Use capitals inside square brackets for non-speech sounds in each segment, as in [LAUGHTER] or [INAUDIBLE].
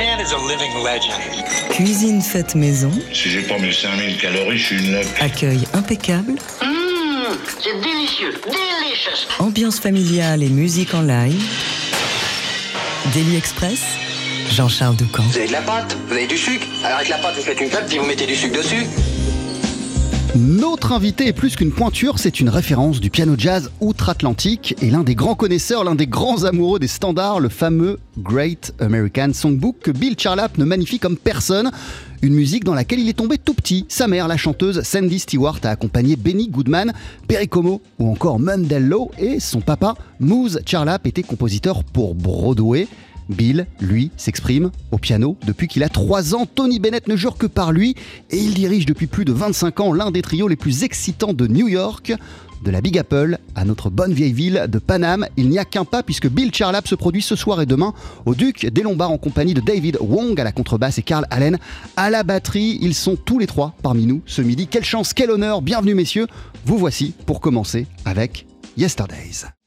man is a living legend. Cuisine faite maison, Si j'ai pas mes 5000 calories, je suis une loque. accueil impeccable, Mmh, c'est délicieux, delicious. ambiance familiale et musique en live. Daily Express, Jean-Charles Doucan. Vous avez de la pâte, vous avez du sucre. Alors avec la pâte, vous faites une crêpe, puis vous mettez du sucre dessus. Notre invité est plus qu'une pointure, c'est une référence du piano jazz outre-Atlantique et l'un des grands connaisseurs, l'un des grands amoureux des standards, le fameux Great American Songbook que Bill Charlap ne magnifie comme personne. Une musique dans laquelle il est tombé tout petit. Sa mère, la chanteuse Sandy Stewart, a accompagné Benny Goodman, Perry Como ou encore Mundello et son papa, Moose Charlap, était compositeur pour Broadway. Bill, lui, s'exprime au piano depuis qu'il a 3 ans. Tony Bennett ne jure que par lui et il dirige depuis plus de 25 ans l'un des trios les plus excitants de New York. De la Big Apple à notre bonne vieille ville de Paname, il n'y a qu'un pas puisque Bill Charlap se produit ce soir et demain au Duc des Lombards en compagnie de David Wong à la contrebasse et Carl Allen à la batterie. Ils sont tous les trois parmi nous ce midi. Quelle chance, quel honneur, bienvenue messieurs. Vous voici pour commencer avec Yesterdays. Yesterdays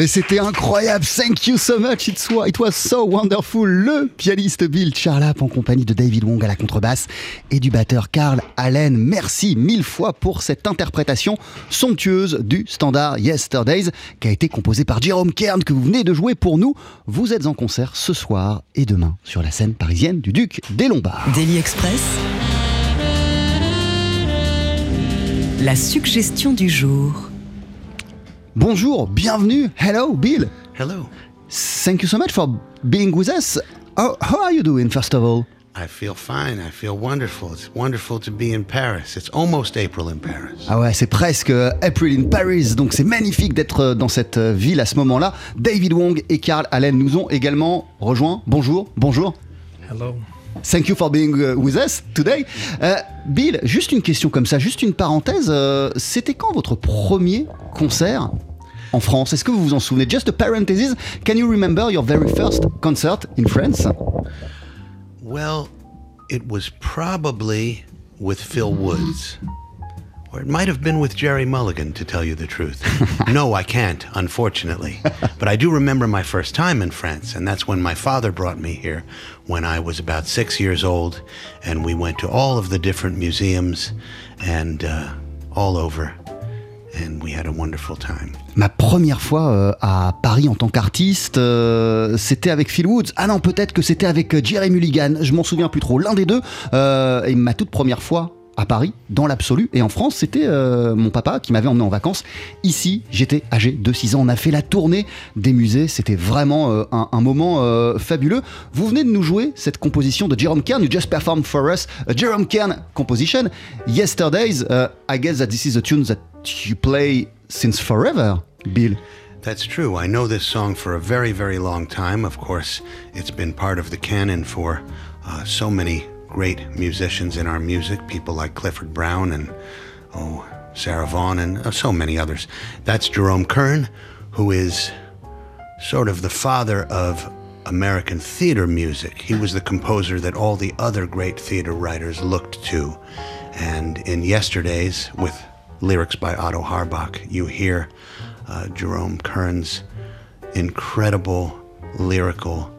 Mais c'était incroyable, thank you so much, it was, so wonderful. Le pianiste Bill Charlap en compagnie de David Wong à la contrebasse et du batteur Carl Allen. Merci mille fois pour cette interprétation somptueuse du standard Yesterdays qui a été composé par Jerome Kern que vous venez de jouer pour nous. Vous êtes en concert ce soir et demain sur la scène parisienne du Duc des Lombards. Daily Express. La suggestion du jour. Bonjour, bienvenue. Hello, Bill. Hello. Thank you so much for being with us. How, how are you doing, first of all? I feel fine. I feel wonderful. It's wonderful to be in Paris. It's almost April in Paris. Ah ouais, c'est presque April in Paris, donc c'est magnifique d'être dans cette ville à ce moment-là. David Wong et Carl Allen nous ont également rejoints. Bonjour, bonjour. Hello. Thank you for being uh, with us today. Euh, Bill, juste une question comme ça, juste une parenthèse. euh, C'était quand votre premier concert en France? Est-ce que vous vous en souvenez? Just a parenthesis. Can you remember your very first concert in France? Well, it was probably with Phil Woods. Or it might have been with Jerry Mulligan, to tell you the truth. [LAUGHS] no, I can't, unfortunately. But I do remember my first time in France, and that's when my father brought me here when I was about six years old, and we went to all of the different museums and uh, all over, and we had a wonderful time. Ma première fois euh, à Paris en tant qu'artiste, euh, c'était avec Phil Woods. Ah non, peut-être que c'était avec euh, Jerry Mulligan. Je m'en souviens plus trop. L'un des deux. Et ma toute première fois à Paris, dans l'absolu. Et en France, c'était euh, mon papa qui m'avait emmené en vacances. Ici, j'étais âgé de 6 ans. On a fait la tournée des musées. C'était vraiment euh, un, moment euh, fabuleux. Vous venez de nous jouer cette composition de Jerome Kern. You just performed for us a Jerome Kern composition. Yesterdays, uh, I guess that this is a tune that you play since forever, Bill. That's true. I know this song for a very, very long time. Of course, it's been part of the canon for uh, so many great musicians in our music, people like Clifford Brown and, oh, Sarah Vaughan and uh, so many others. That's Jerome Kern, who is sort of the father of American theater music. He was the composer that all the other great theater writers looked to. And in Yesterdays, with lyrics by Otto Harbach, you hear uh, Jerome Kern's incredible lyrical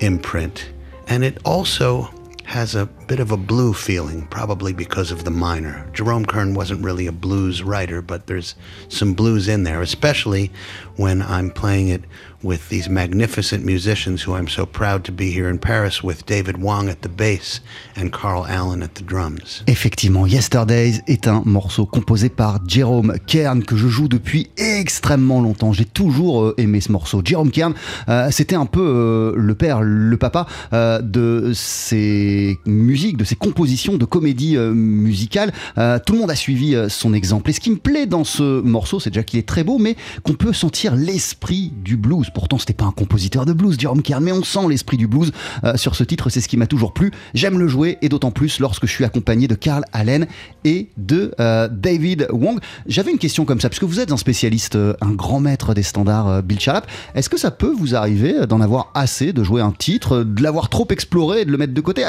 imprint. And it also has a bit of a blue feeling, probably because of the minor. Jerome Kern wasn't really a blues writer, but there's some blues in there, especially when I'm playing it with these magnificent musicians who I'm so proud to be here in Paris with David Wong at the bass and Carl Allen at the drums. Effectivement, Yesterdays est un morceau composé par Jerome Kern que je joue depuis extrêmement longtemps. J'ai toujours euh, aimé ce morceau. Jerome Kern, euh, c'était un peu euh, le père, le papa euh, de ces de ces compositions de comédie euh, musicale. Euh, tout le monde a suivi euh, son exemple. Et ce qui me plaît dans ce morceau, c'est déjà qu'il est très beau, mais qu'on peut sentir l'esprit du blues. Pourtant, c'était pas un compositeur de blues, Jerome Kern, mais on sent l'esprit du blues sur ce titre. C'est ce qui m'a toujours plu. J'aime le jouer et d'autant plus lorsque je suis accompagné de Carl Allen et de David Wong. J'avais une question comme ça, puisque vous êtes un spécialiste, un grand maître des standards, Bill Charlap. Est-ce que ça peut vous arriver d'en avoir assez, de jouer un titre, de l'avoir trop exploré de le mettre de côté?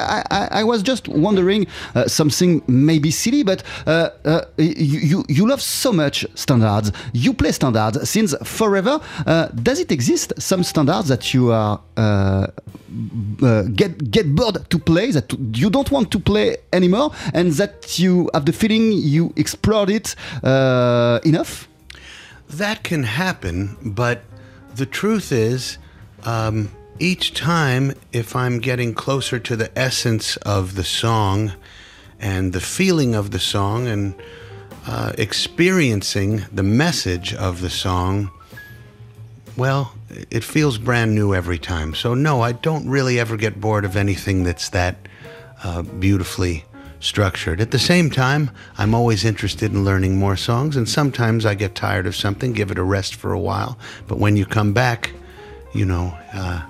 Just wondering uh, something maybe silly, but uh, uh, you, you love so much standards. You play standards since forever. Uh, does it exist some standards that you are uh, uh, get get bored to play that you don't want to play anymore, and that you have the feeling you explored it enough? That can happen, but the truth is, um, each time, if I'm getting closer to the essence of the song and the feeling of the song and uh, experiencing the message of the song, well, it feels brand new every time. So, no, I don't really ever get bored of anything that's that uh, beautifully structured. At the same time, I'm always interested in learning more songs, and sometimes I get tired of something, give it a rest for a while. But when you come back, you know, uh,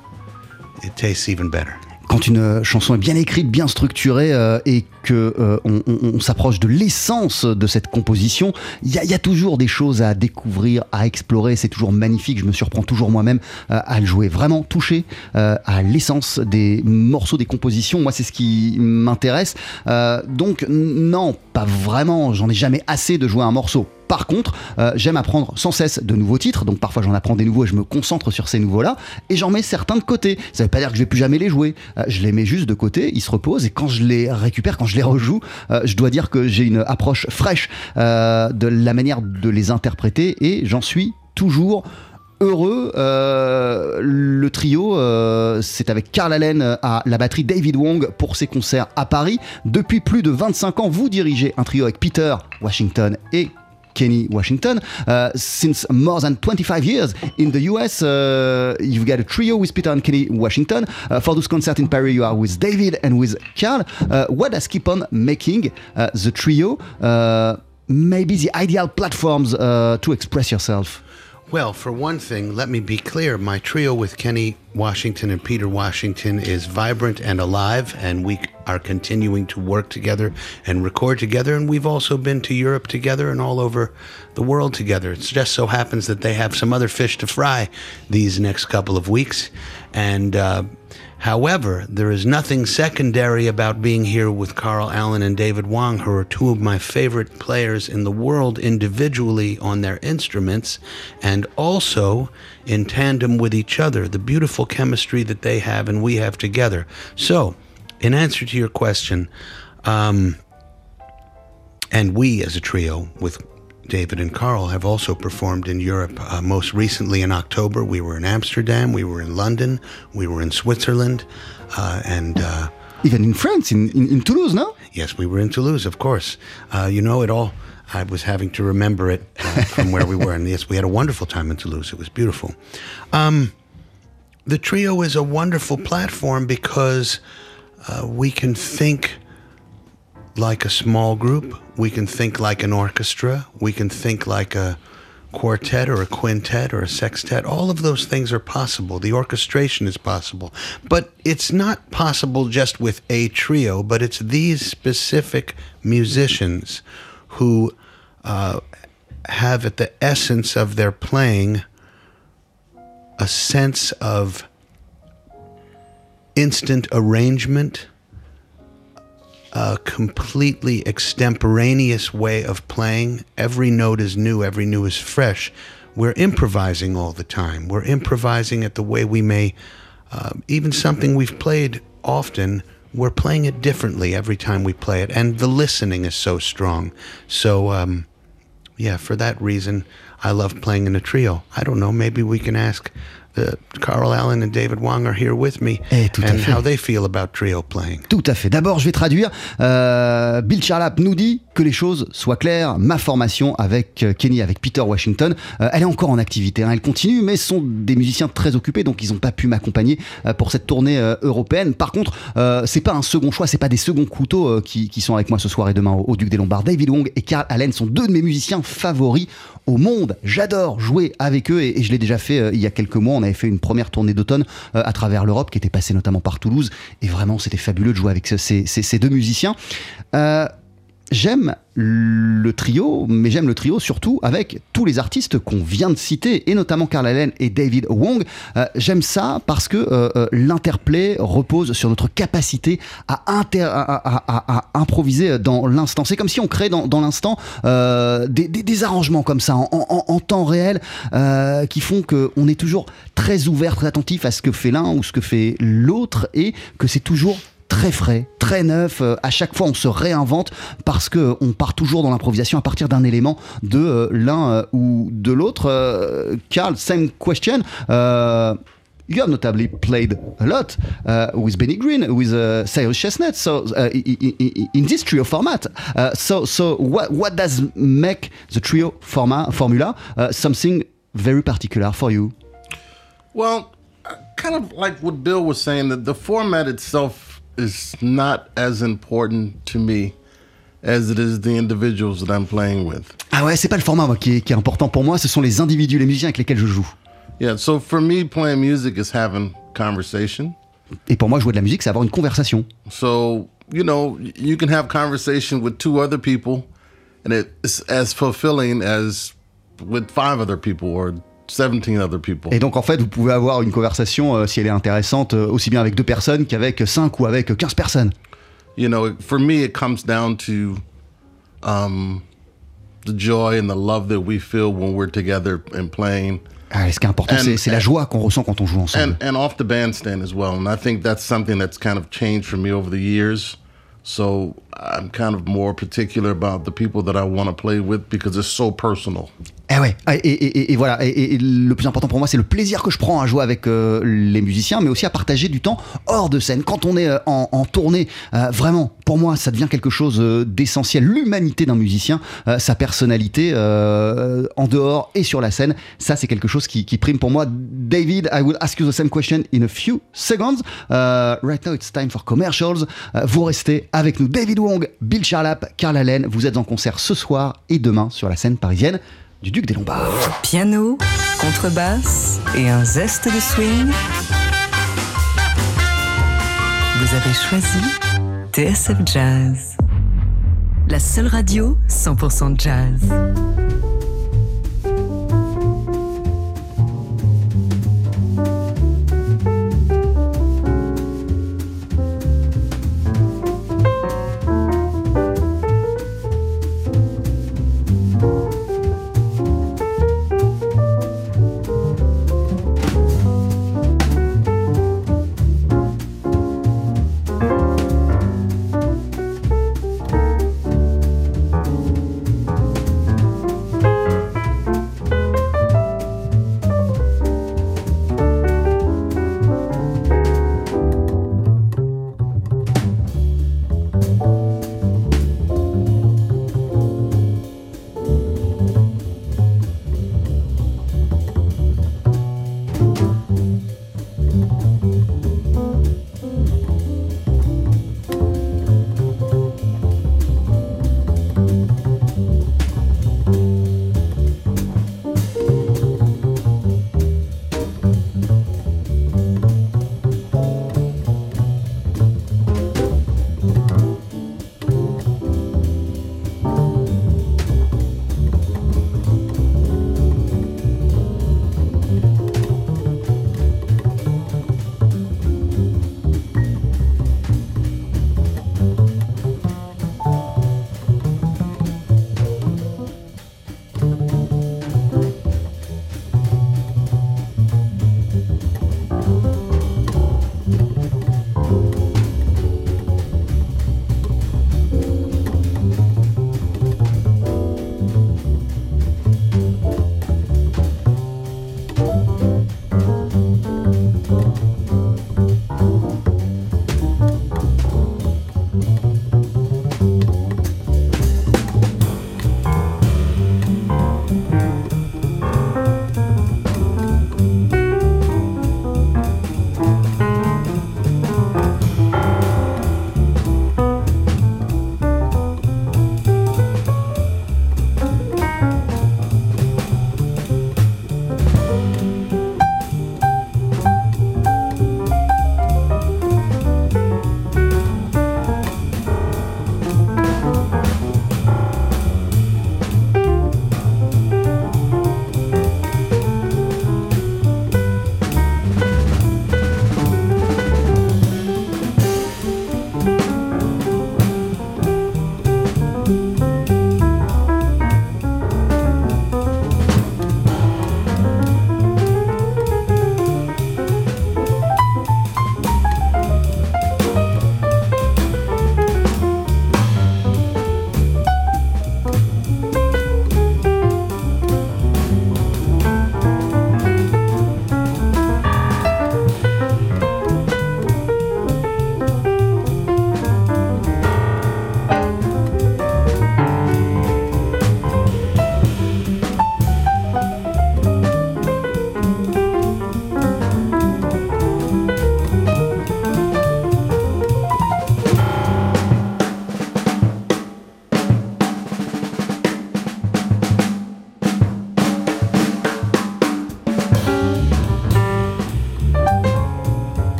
it tastes even better. quand une chanson est bien écrite, bien structurée euh, et que euh, on, s'approche de l'essence de cette composition, il y, a- toujours des choses à découvrir, à explorer. C'est toujours magnifique. Je me surprends toujours moi-même euh, à le jouer. Vraiment touché euh, à l'essence des morceaux, des compositions. Moi, c'est ce qui m'intéresse. Euh, donc, non, pas vraiment. J'en ai jamais assez de jouer un morceau. Par contre, euh, j'aime apprendre sans cesse de nouveaux titres, donc parfois j'en apprends des nouveaux et je me concentre sur ces nouveaux-là, et j'en mets certains de côté. Ça veut pas dire que je vais plus jamais les jouer. Euh, je les mets juste de côté, ils se reposent, et quand je les récupère, quand je les rejoue, euh, je dois dire que j'ai une approche fraîche de la manière de les interpréter, et j'en suis toujours heureux. Le trio, c'est avec Carl Allen à la batterie, David Wong pour ses concerts à Paris. Depuis plus de 25 ans, vous dirigez un trio avec Peter Washington et Kenny Washington. Uh, since more than 25 years in the US, uh, you've got a trio with Peter and Kenny Washington. Uh, for this concert in Paris, you are with David and with Carl. Uh, what does keep on making uh, the trio uh, maybe the ideal platforms to express yourself? Well, for one thing, let me be clear. My trio with Kenny Washington and Peter Washington is vibrant and alive, and we are continuing to work together and record together. And we've also been to Europe together and all over the world together. It just so happens that they have some other fish to fry these next couple of weeks. And uh, however, there is nothing secondary about being here with Carl Allen and David Wong, who are two of my favorite players in the world individually on their instruments and also in tandem with each other, the beautiful chemistry that they have and we have together. So, in answer to your question, um, and we as a trio with David and Carl have also performed in Europe. Uh, most recently in October, we were in Amsterdam, we were in London, we were in Switzerland, uh, and uh, Even in France, in, in, in Toulouse, no? yes, we were in Toulouse, of course. Uh, you know it all. I was having to remember it uh, from where we were, and yes, we had a wonderful time in Toulouse. It was beautiful. Um, the trio is a wonderful platform because uh, we can think like a small group. We can think like an orchestra. We can think like a quartet or a quintet or a sextet. All of those things are possible. The orchestration is possible. But it's not possible just with a trio, but it's these specific musicians who uh, have at the essence of their playing a sense of instant arrangement a completely extemporaneous way of playing. Every note is new, every new is fresh. We're improvising all the time. We're improvising it the way we may, uh, even something we've played often, we're playing it differently every time we play it. And the listening is so strong. So, um, yeah, for that reason, I love playing in a trio. I don't know, maybe we can ask. The Carl Allen and David Wong are here with me, Eh, tout à and fait. how they feel about trio playing. Tout à fait. D'abord, je vais traduire. Euh, Bill Charlap nous dit que les choses soient claires. Ma formation avec euh, Kenny, avec Peter Washington, euh, elle est encore en activité. hein. Elle continue, mais ce sont des musiciens très occupés, donc ils n'ont pas pu m'accompagner euh, pour cette tournée euh, européenne. Par contre, euh, c'est pas un second choix, c'est pas des seconds couteaux qui, qui sont avec moi ce soir et demain au, au Duc des Lombards. David Wong et Carl Allen sont deux de mes musiciens favoris au monde. J'adore jouer avec eux et, et je l'ai déjà fait il y a quelques mois. On avait fait une première tournée d'automne euh, à travers l'Europe qui était passée notamment par Toulouse et vraiment c'était fabuleux de jouer avec ce- ces, ces- ces deux musiciens. Euh, J'aime le trio, mais j'aime le trio surtout avec tous les artistes qu'on vient de citer, et notamment Carl Allen et David Wong. Euh, j'aime ça parce que euh, euh, l'interplay repose sur notre capacité à, improviser dans l'instant. C'est comme si on crée dans, l'instant des, arrangements comme ça, en, en- temps réel, qui font qu'on est toujours très ouvert, très attentif à ce que fait l'un ou ce que fait l'autre, et que c'est toujours très frais, très neuf. Euh, à chaque fois, on se réinvente parce que on part toujours dans l'improvisation à partir d'un élément de euh, l'un euh, ou de l'autre. Carl, same question. You have notably played a lot uh, with Benny Green, with uh, Cyrus Chestnut, so uh, in this trio format. Uh, so, so what what does make the trio forma, formula something very particular for you? Well, kind of like what Bill was saying, that the format itself is not as important to me as it is the individuals that I'm playing with. Ah ouais, c'est pas le format moi, qui, est, qui est important pour moi, ce sont les individus, les musiciens avec lesquels je joue. Yeah, so for me, playing music is having conversation. Et pour moi, jouer de la musique, c'est avoir une conversation. So, you know, you can have conversation with two other people, and it's as fulfilling as with five other people or 17 other people. Et donc, en fait, vous pouvez avoir une conversation, euh, si elle est intéressante, euh, aussi bien avec deux personnes qu'avec cinq ou avec 15 personnes. you know, for me, it comes down to um, the joy and the love that we feel when we're together and playing. Ah, ce qui est important, c'est la joie qu'on ressent quand on joue ensemble. and and off the bandstand as well. And I think that's something that's kind of changed for me over the years. So I'm kind of more particular about the people that I want to play with because it's so personal. Eh ouais, et, et- et- et voilà, et, le plus important pour moi, c'est le plaisir que je prends à jouer avec euh, les musiciens, mais aussi à partager du temps hors de scène. Quand on est euh, en, en tournée, euh, vraiment, pour moi, ça devient quelque chose euh, d'essentiel. L'humanité d'un musicien, euh, sa personnalité euh, en dehors et sur la scène, ça, c'est quelque chose qui, qui prime pour moi. David, I will ask you the same question in a few seconds. Right now, it's time for commercials. Vous restez avec nous. David Bill Charlap, Carl Allen, vous êtes en concert ce soir et demain sur la scène parisienne du Duc des Lombards. Piano, contrebasse et un zeste de swing. Vous avez choisi TSF Jazz. La seule radio 100% jazz.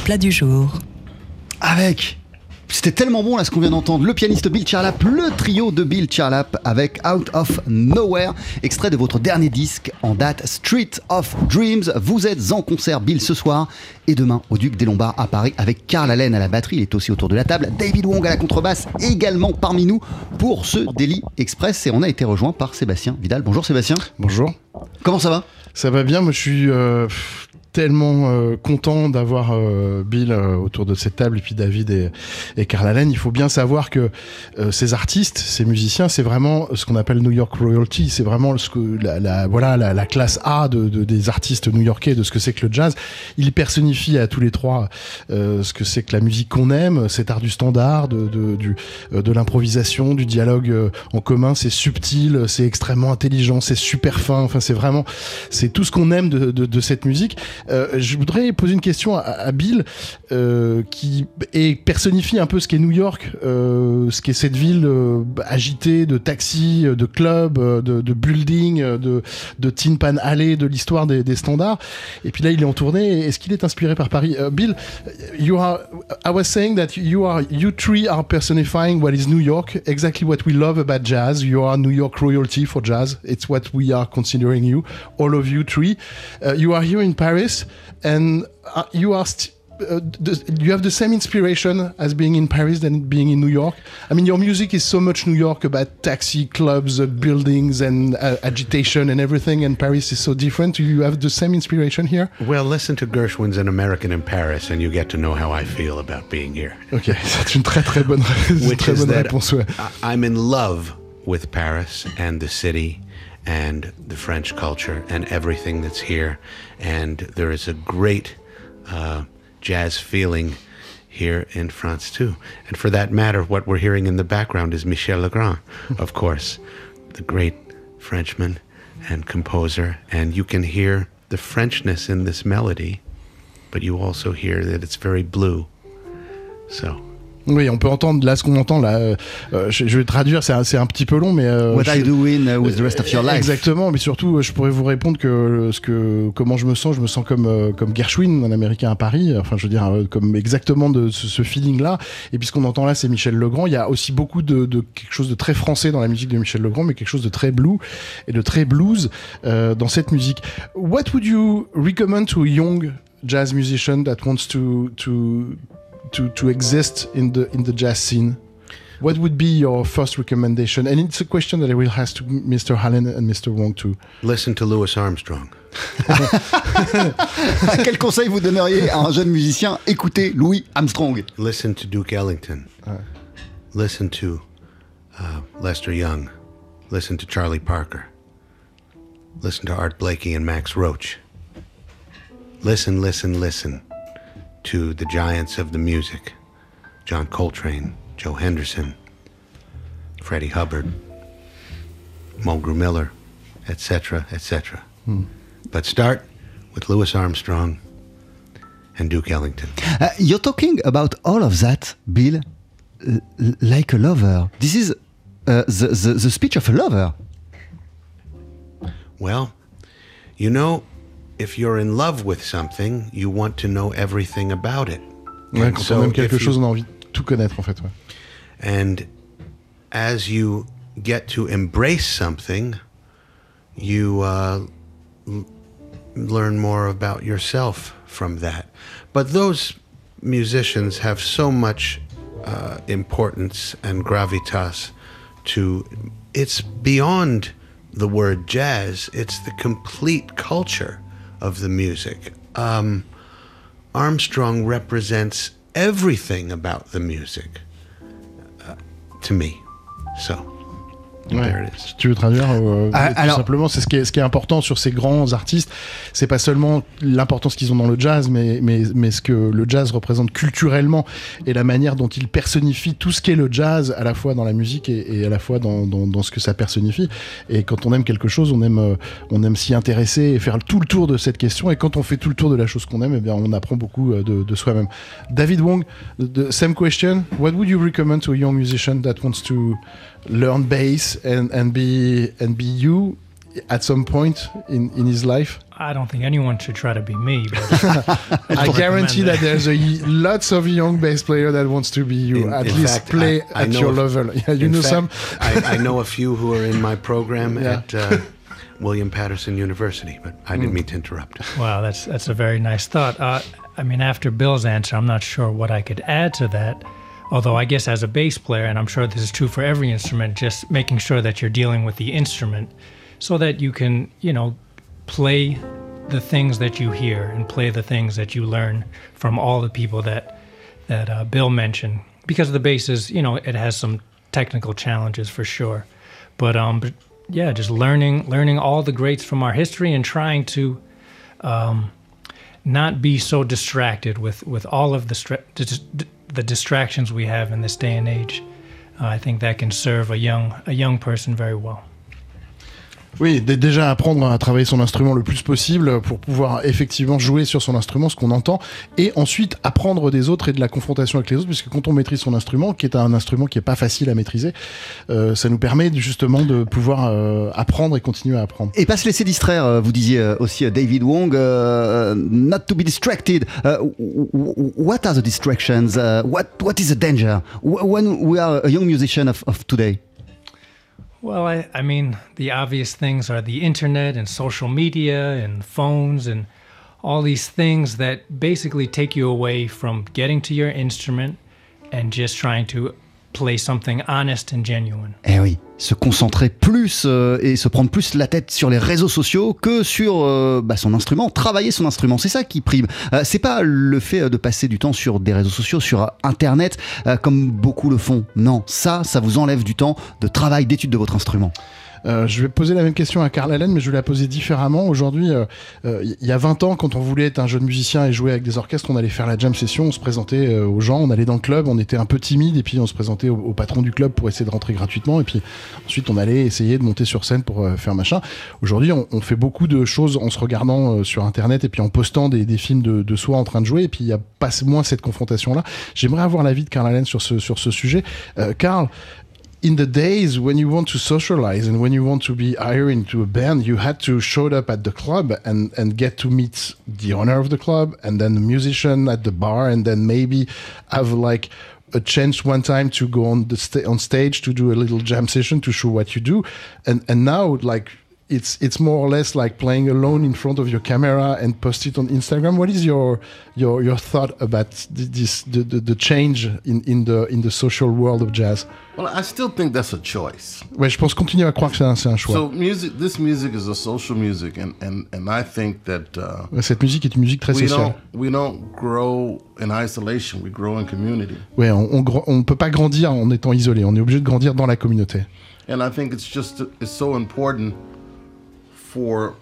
Plat du jour. Avec c'était tellement bon là ce qu'on vient d'entendre. Le pianiste Bill Charlap, le trio de Bill Charlap avec Out of Nowhere, extrait de votre dernier disque en date Street of Dreams. Vous êtes en concert Bill ce soir et demain au Duc des Lombards à Paris avec Karl Allen à la batterie. Il est aussi autour de la table. David Wong à la contrebasse également parmi nous pour ce Daily Express et on a été rejoint par Sébastien Vidal. Bonjour Sébastien. Bonjour. Comment ça va? Ça va bien, moi je suis euh, tellement euh, content d'avoir euh, Bill euh, autour de cette table et puis David et, et Carl Allen. Il faut bien savoir que ces artistes, ces musiciens, c'est vraiment ce qu'on appelle New York royalty. C'est vraiment ce que la, la voilà la, la, classe A de, de, des artistes new-yorkais de ce que c'est que le jazz. Il personnifie à tous les trois ce que c'est que la musique qu'on aime, cet art du standard, de, de, du, de l'improvisation, du dialogue en commun. C'est subtil, c'est extrêmement intelligent, c'est super fin. Enfin, c'est vraiment c'est tout ce qu'on aime de, de, de cette musique. Euh, je voudrais poser une question à, Bill, euh, qui est, personnifie un peu ce qu'est New York, euh, ce qu'est cette ville agitée de taxis, de clubs, de, buildings, de, Tin Pan Alley, de l'histoire des, des, standards. Et puis là, il est en tournée. Est-ce qu'il est inspiré par Paris? Bill, you are, I was saying that you are, you three are personifying what is New York, exactly what we love about jazz. You are New York royalty for jazz. It's what we are considering you, all of you three. Uh, you are here in Paris and uh, you are uh, you have the same inspiration as being in Paris than being in New York. I mean, your music is so much New York about taxi clubs, uh, buildings, and uh, agitation and everything, and Paris is so different. Do you have the same inspiration here? Well, listen to Gershwin's An American in Paris, and you get to know how I feel about being here. Okay, [LAUGHS] c'est une très très bonne, Which très is bonne that réponse. Ouais. I'm in love with Paris and the city and the French culture and everything that's here. And there is a great uh, jazz feeling here in France too. And for that matter, what we're hearing in the background is Michel Legrand, [LAUGHS] of course, the great Frenchman and composer. And you can hear the Frenchness in this melody, but you also hear that it's very blue. So. Oui, on peut entendre là ce qu'on entend là. Euh, je, je, vais traduire, c'est un, un, petit peu long, mais. Euh, What je, are you doing with the rest of your life Exactement, mais surtout, je pourrais vous répondre que ce que comment je me sens. Je me sens comme euh, comme Gershwin, un Américain à Paris. Enfin, je veux dire, euh, comme exactement de ce, ce feeling-là. Et puis ce qu'on entend là, c'est Michel Legrand. Il y a aussi beaucoup de, de, quelque chose de très français dans la musique de Michel Legrand, mais quelque chose de très blue et de très blues euh, dans cette musique. What would you recommend to a young jazz musician that wants to to to, to exist in the in the jazz scene. What would be your first recommendation? And it's a question that i will ask to mr hallen and mr wong too. Listen to louis armstrong. [LAUGHS] Quel conseil vous donneriez à un jeune musicien? Écoutez louis armstrong. Listen to duke ellington. Ouais. listen to uh, lester young. Listen to charlie parker. Listen to art blakey and max roach. Listen listen listen to the giants of the music John Coltrane, Joe Henderson, Freddie Hubbard, Mulgrew Miller, etc., etc. Hmm. But start with Louis Armstrong and Duke Ellington. Uh, you're talking about all of that, Bill, like a lover. This is uh, the, the, the speech of a lover. Well, you know, if you're in love with something, you want to know everything about it. Ouais, quand so on aime quelque chose, you, on a envie de tout connaître en fait. Ouais. And as you get to embrace something, you uh, learn more about yourself from that. But those musicians have so much uh, importance and gravitas to it's beyond the word jazz, it's the complete culture of the music. Um, Armstrong represents everything about the music uh, to me. So. Ouais. Si tu veux traduire, euh, ah, tout alors, simplement, c'est ce qui est ce qui est important sur ces grands artistes. C'est pas seulement l'importance qu'ils ont dans le jazz, mais mais mais ce que le jazz représente culturellement et la manière dont il personnifie tout ce qu'est le jazz à la fois dans la musique et, et à la fois dans, dans, dans, ce que ça personnifie. Et quand on aime quelque chose, on aime euh, on aime s'y intéresser et faire tout le tour de cette question. Et quand on fait tout le tour de la chose qu'on aime, eh bien on apprend beaucoup euh, de, de soi-même. David Wong, the same question. What would you recommend to a young musician that wants to learn bass and and be and be you at some point in, in his life? I don't think anyone should try to be me. But [LAUGHS] I guarantee recommend that there's a lots of young bass player that wants to be you. In- at in least fact, play I- I at know your of- level. [LAUGHS] Yeah, you know fact, some. [LAUGHS] I, I know a few who are in my program Yeah. at uh, William Patterson University, but I didn't mean to interrupt. Wow, that's that's a very nice thought. Uh, I mean, after Bill's answer, I'm not sure what I could add to that. Although I guess as a bass player, and I'm sure this is true for every instrument, just making sure that you're dealing with the instrument, so that you can, you know, play the things that you hear and play the things that you learn from all the people that that uh, Bill mentioned. Because the bass is, you know, it has some technical challenges for sure, but um, but yeah, just learning learning all the greats from our history and trying to um, not be so distracted with, with all of the, the distractions we have in this day and age. Uh, I think that can serve a young, a young person very well. Oui, déjà apprendre à travailler son instrument le plus possible pour pouvoir effectivement jouer sur son instrument, ce qu'on entend, et ensuite apprendre des autres et de la confrontation avec les autres, puisque quand on maîtrise son instrument, qui est un instrument qui est pas facile à maîtriser, euh, ça nous permet justement de pouvoir euh, apprendre et continuer à apprendre. Et pas se laisser distraire, euh, vous disiez euh, aussi euh, David Wong, not to be distracted. What are the distractions? What, what is the danger? When we are a young musician of today? Well, I, I mean, the obvious things are the internet and social media and phones and all these things that basically take you away from getting to your instrument and just trying to play something honest and genuine. Eh oui, se concentrer plus euh, et se prendre plus la tête sur les réseaux sociaux que sur euh, bah, son instrument, travailler son instrument, c'est ça qui prime. Euh, c'est pas le fait de passer du temps sur des réseaux sociaux, sur euh, Internet, comme beaucoup le font. Non, ça, ça vous enlève du temps de travail, d'étude de votre instrument. Euh, je vais poser la même question à Karl Allen, mais je vais la poser différemment. Aujourd'hui, euh, euh, il y a 20 ans, quand on voulait être un jeune musicien et jouer avec des orchestres, on allait faire la jam session, on se présentait euh, aux gens, on allait dans le club, on était un peu timide, et puis on se présentait au, patron du club pour essayer de rentrer gratuitement, et puis ensuite on allait essayer de monter sur scène pour euh, faire machin. Aujourd'hui, on, fait beaucoup de choses en se regardant euh, sur Internet et puis en postant des, films de, soi en train de jouer, et puis il y a pas moins cette confrontation-là. J'aimerais avoir l'avis de Karl Allen sur ce, sujet. Euh, Karl, in the days when you want to socialize and when you want to be hired into a band, you had to show up at the club and, and get to meet the owner of the club and then the musician at the bar and then maybe have like a chance one time to go on the sta- on stage to do a little jam session to show what you do. And and now like it's it's more or less like playing alone in front of your camera and post it on Instagram. What is your your your thought about th- this the, the, the change in, in the in the social world of jazz? Well, I still think that's a choice. Ouais, je pense continuer à croire que c'est un, choix. So music, this music is a social music, and and and I think that uh, Cette musique est une musique très we sociale. don't we don't grow in isolation. We grow in community, Ouais, on, on, on peut pas grandir en étant isolé. On est obligé de grandir dans la communauté. and I think it's just it's so important for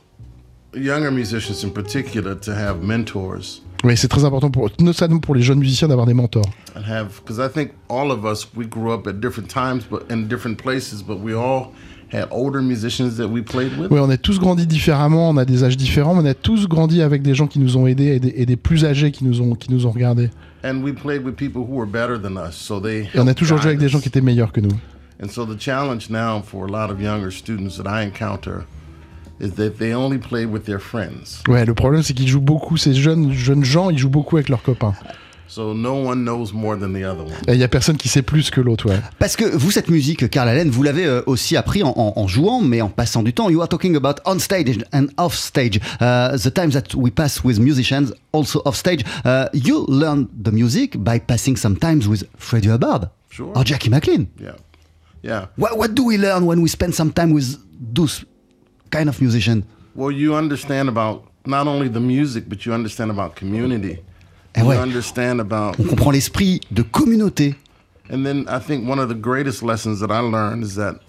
younger musicians in particular to have mentors Oui, c'est très important pour, notamment pour les jeunes musiciens d'avoir des mentors. and have because I think all of us we grew up at different times, but in different places, but we all had older musicians that we played with. Oui, on a tous grandi différemment, on a des âges différents, mais on a tous grandi avec des gens qui nous ont aidés et des, et des plus âgés qui nous ont, qui nous ont regardés. And we played with people who were better than us, so they. Et on a toujours joué avec des gens qui étaient meilleurs que nous. And so the challenge now for a lot of younger students that I encounter is that they only play with their friends. Ouais, le problème c'est qu'ils jouent beaucoup, ces jeunes, jeunes gens, ils jouent beaucoup avec leurs copains. So no one knows more than the other one. Et il y a personne qui sait plus que l'autre, ouais. Parce que vous, cette musique, Karl Allen, vous l'avez euh, aussi appris en, en- en jouant, mais en passant du temps. You are talking about on stage and off stage. Uh, the time that we pass with musicians, also off stage. Uh, you learn the music by passing some times with Freddie Hubbard Sure. or Jackie McLean. Yeah. Yeah. What, what do we learn when we spend some time with those kind of musicians? Well, you understand about not only the music, but you understand about community. Eh you ouais. understand about, On comprend l'esprit de communauté. and then I think one of the greatest lessons that I learned is that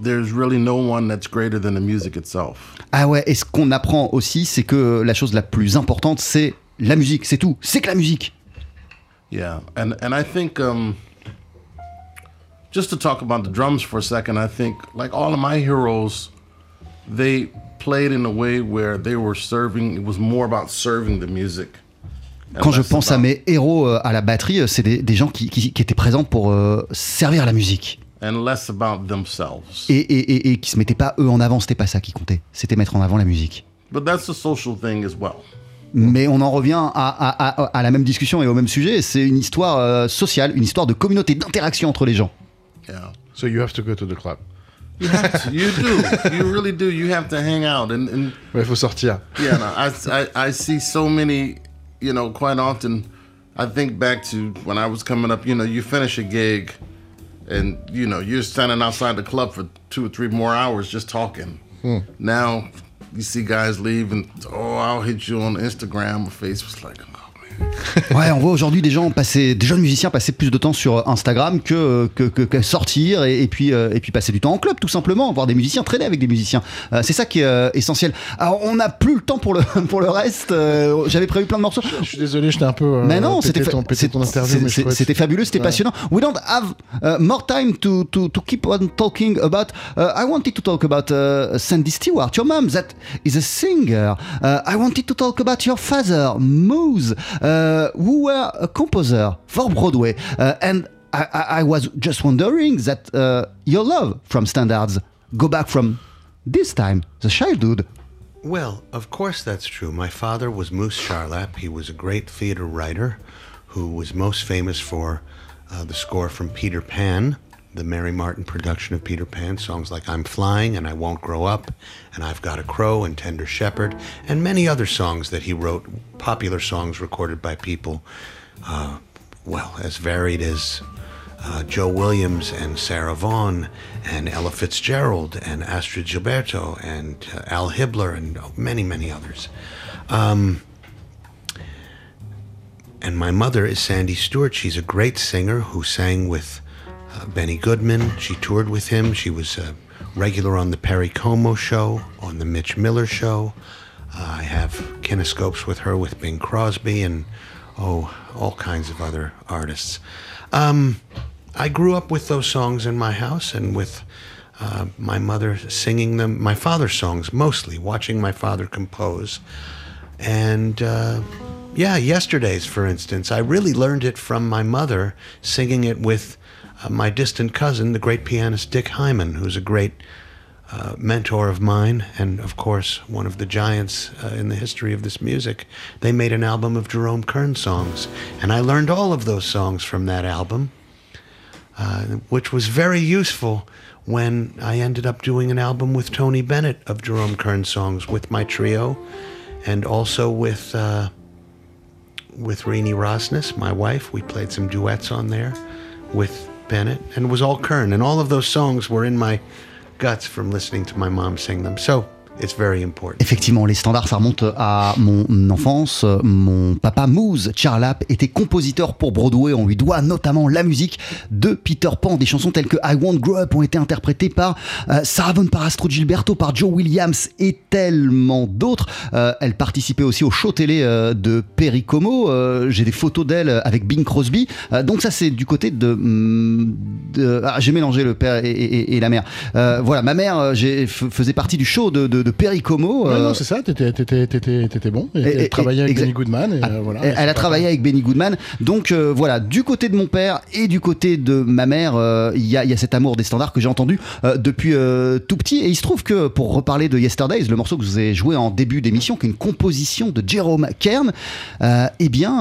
there's really no one that's greater than the music itself. Ah ouais, et ce qu'on apprend aussi, c'est que la chose la plus importante, c'est la musique, c'est tout. C'est que la musique. Yeah, and and I think um, just to talk about the drums for a second, I think like all of my heroes, they played in a way where they were serving. It was more about serving the music. and Quand je pense à mes héros euh, à la batterie, euh, c'est des, des gens qui, qui- qui étaient présents pour euh, servir la musique. and less about themselves. Et, et, et, et qui se mettaient pas eux en avant, c'était pas ça qui comptait. C'était mettre en avant la musique. But that's a social thing as well. Mais on en revient à, à, à, à la même discussion et au même sujet. C'est une histoire euh, sociale, une histoire de communauté, d'interaction entre les gens. Yeah. So you have to go to the club. You have to. You do. You really do. You have to hang out. And, and il faut sortir. yeah, no, I, I, I see so many, you know, quite often. I think back to when I was coming up, you know, you finish a gig and, you know, you're standing outside the club for two or three more hours just talking. Hmm. Now you see guys leave and, oh, I'll hit you on Instagram or Facebook. Like. [LAUGHS] Ouais, on voit aujourd'hui des gens passer, des jeunes musiciens passer plus de temps sur Instagram que que, que- que sortir et, et puis euh, et puis passer du temps en club tout simplement, voir des musiciens, traîner avec des musiciens. Euh, c'est ça qui est euh, essentiel. Alors on n'a plus le temps pour le [LAUGHS] pour le reste. Euh, J'avais prévu plein de morceaux. Je suis désolé, j'étais un peu. euh, Mais non, c'était fabuleux, c'était Ouais. passionnant. We don't have uh, more time to, to, to keep on talking about. Uh, I wanted to talk about uh, Sandy Stewart, your mom, that is a singer. I wanted to talk about your father, Moose, uh, who were a composer for Broadway. Uh, and I, I, I was just wondering that uh, your love from standards go back from this time, the childhood. Well, of course that's true. My father was Moose Charlap. He was a great theater writer who was most famous for uh, the score from Peter Pan, the Mary Martin production of Peter Pan, songs like I'm Flying and I Won't Grow Up and I've Got a Crow and Tender Shepherd, and many other songs that he wrote, popular songs recorded by people, uh, well, as varied as uh, Joe Williams and Sarah Vaughan and Ella Fitzgerald and Astrid Gilberto and uh, Al Hibbler and many, many others. Um, and my mother is Sandy Stewart. She's a great singer who sang with uh, Benny Goodman. She toured with him. She was a regular on the Perry Como show, on the Mitch Miller show. Uh, I have kinescopes with her with Bing Crosby and oh, all kinds of other artists. Um, I grew up with those songs in my house and with uh, my mother singing them, my father's songs mostly, watching my father compose. And uh, yeah, yesterday's, for instance, I really learned it from my mother singing it with uh, my distant cousin, the great pianist Dick Hyman, who's a great uh, mentor of mine, and of course, one of the giants uh, in the history of this music. They made an album of Jerome Kern songs, and I learned all of those songs from that album, uh, which was very useful when I ended up doing an album with Tony Bennett of Jerome Kern songs with my trio, and also with uh, with Rini Rosnes, my wife. We played some duets on there with Bennett, and it was all Kern, and all of those songs were in my guts from listening to my mom sing them. So. Effectivement, les standards, ça remonte à mon enfance. Mon papa Moose Charlap était compositeur pour Broadway. On lui doit notamment la musique de Peter Pan. Des chansons telles que I Won't Grow Up ont été interprétées par euh, Sarah Vaughan, par Astro Gilberto, par Joe Williams et tellement d'autres. Euh, elle participait aussi au show télé euh, de Perry Como. Euh, J'ai des photos d'elle avec Bing Crosby. Donc ça, c'est du côté de... hum, de- ah, J'ai mélangé le père et, la mère. Voilà, ma mère faisait partie du show de Perry Como. Ouais, euh, non, c'est ça, t'étais, t'étais, t'étais, t'étais bon. Et, Et- elle travaillait avec Benny Goodman. Et, Ah, euh, voilà, elle, a travaillé avec Benny Goodman. Donc euh, voilà, du côté de mon père et du côté de ma mère, euh, il y, a, il y a cet amour des standards que j'ai entendu depuis tout petit. Et il se trouve que pour reparler de Yesterdays, le morceau que je vous ai joué en début d'émission, qui est une composition de Jerome Kern, eh bien,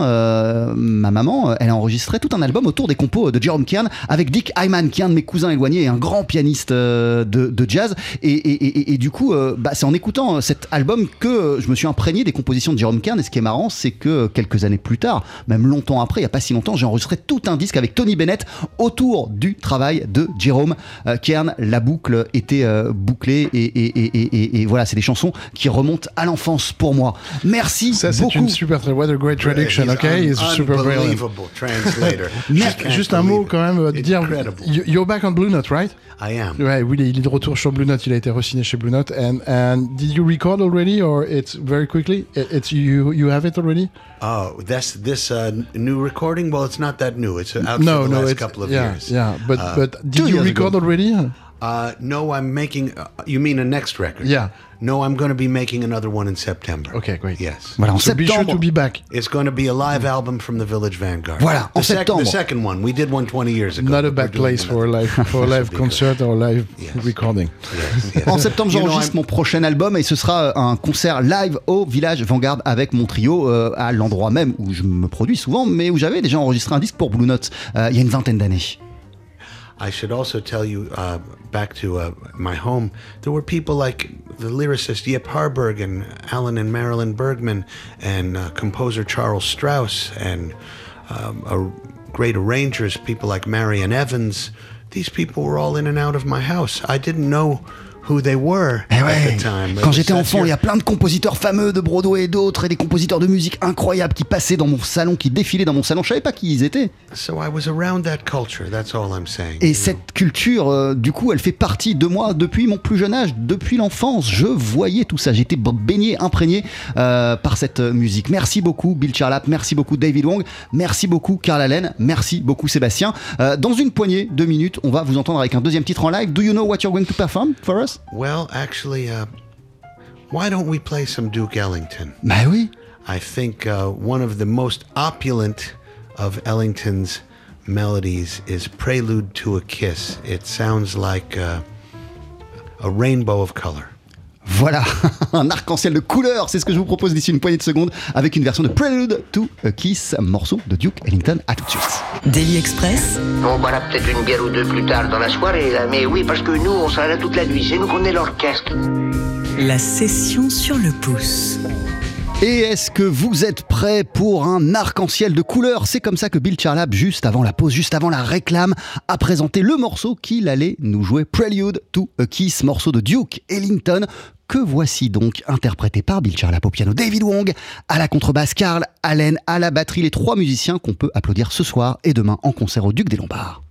ma maman, elle a enregistré tout un album autour des compos de Jerome Kern avec Dick Hyman, qui est un de mes cousins éloignés et un grand pianiste de, de jazz. Et, et- du coup, euh, bah, c'est en écoutant euh, cet album que euh, je me suis imprégné des compositions de Jerome Kern. Et ce qui est marrant, c'est que euh, quelques années plus tard, même longtemps après, il n'y a pas si longtemps, j'ai enregistré tout un disque avec Tony Bennett autour du travail de Jerome euh, Kern. La boucle était euh, bouclée et, et- et- et- et- et voilà, c'est des chansons qui remontent à l'enfance pour moi. Merci Ça, c'est beaucoup. une super. What a great traduction, ok? It's super translator. [LAUGHS] Juste, un mot quand même, de dire, you're back on Blue Note, right? I am. Ouais, oui, il est- il est de retour sur Blue Note. Il a été re-signé chez Blue Note. And, and did you record already, or it's very quickly? It's you. You have it already? Oh, that's this uh, new recording. Well, it's not that new. It's out no, for the no. last It's couple of yeah, years. yeah. But Uh, but two did you record ago. already? Uh, no, I'm making. Uh, you mean a next record? Yeah. No, I'm going to be making another one in September. Okay, great. Yes. Voilà, en So be sure septembre. to be back. It's going to be a live album from the Village Vanguard. Voilà, en the sec- septembre. The second one. We did one 20 years ago. Not a but bad doing place for a another. live for a [LAUGHS] live concert or live Yes. recording. Yes, yes. En septembre, You know, j'enregistre I'm- mon prochain album et ce sera un concert live au Village Vanguard avec mon trio euh, à l'endroit même où je me produis souvent, mais où j'avais déjà enregistré un disque pour Blue Note euh, il y a une vingtaine d'années. I should also tell you, uh, back to uh, my home, there were people like the lyricist Yip Harburg and Alan and Marilyn Bergman and uh, composer Charles Strauss and um, great arrangers, people like Marian Evans. These people were all in and out of my house. I didn't know who they were Eh at ouais, the time. quand j'étais enfant, il y a plein de compositeurs fameux de Broadway et d'autres, et des compositeurs de musique incroyables qui passaient dans mon salon, qui défilaient dans mon salon. Je savais pas qui ils étaient. So I was around that culture. That's all I'm saying. Et cette culture, euh, du coup, elle fait partie de moi depuis mon plus jeune âge, depuis l'enfance. Je voyais tout ça. J'étais baigné, imprégné euh, par cette euh, musique. Merci beaucoup, Bill Charlap. Merci beaucoup, David Wong. Merci beaucoup, Carl Allen. Merci beaucoup, Sébastien. Euh, dans une poignée de minutes, on va vous entendre avec un deuxième titre en live. Do you know what you're going to perform for us? Well, actually, uh, why don't we play some Duke Ellington? May we? I think uh, one of the most opulent of Ellington's melodies is Prelude to a Kiss. It sounds like uh, a rainbow of color. Voilà, [LAUGHS] un arc-en-ciel de couleurs, c'est ce que je vous propose d'ici une poignée de secondes avec une version de Prelude to a Kiss, morceau de Duke Ellington. À tout de suite. Daily Express, On boira peut-être une bière ou deux plus tard dans la soirée, là. Mais oui, parce que nous, on sera là toute la nuit. C'est nous qu'on est l'orchestre. la session sur le pouce. Et est-ce que vous êtes prêts pour un arc-en-ciel de couleurs C'est comme ça que Bill Charlap, juste avant la pause, juste avant la réclame, a présenté le morceau qu'il allait nous jouer, Prelude to a Kiss, morceau de Duke Ellington, que voici donc interprété par Bill Charlap au piano, David Wong à la contrebasse, Carl Allen à la batterie, les trois musiciens qu'on peut applaudir ce soir et demain en concert au Duc des Lombards.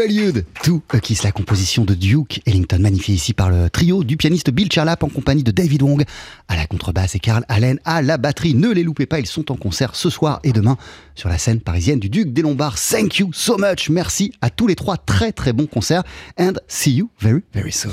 Prelude to a Kiss, la composition de Duke Ellington, magnifiée ici par le trio du pianiste Bill Charlap en compagnie de David Wong à la contrebasse et Carl Allen à la batterie. Ne les loupez pas, ils sont en concert ce soir et demain sur la scène parisienne du Duc des Lombards. Thank you so much. Merci à tous les trois. Très très bons concerts and see you very very soon.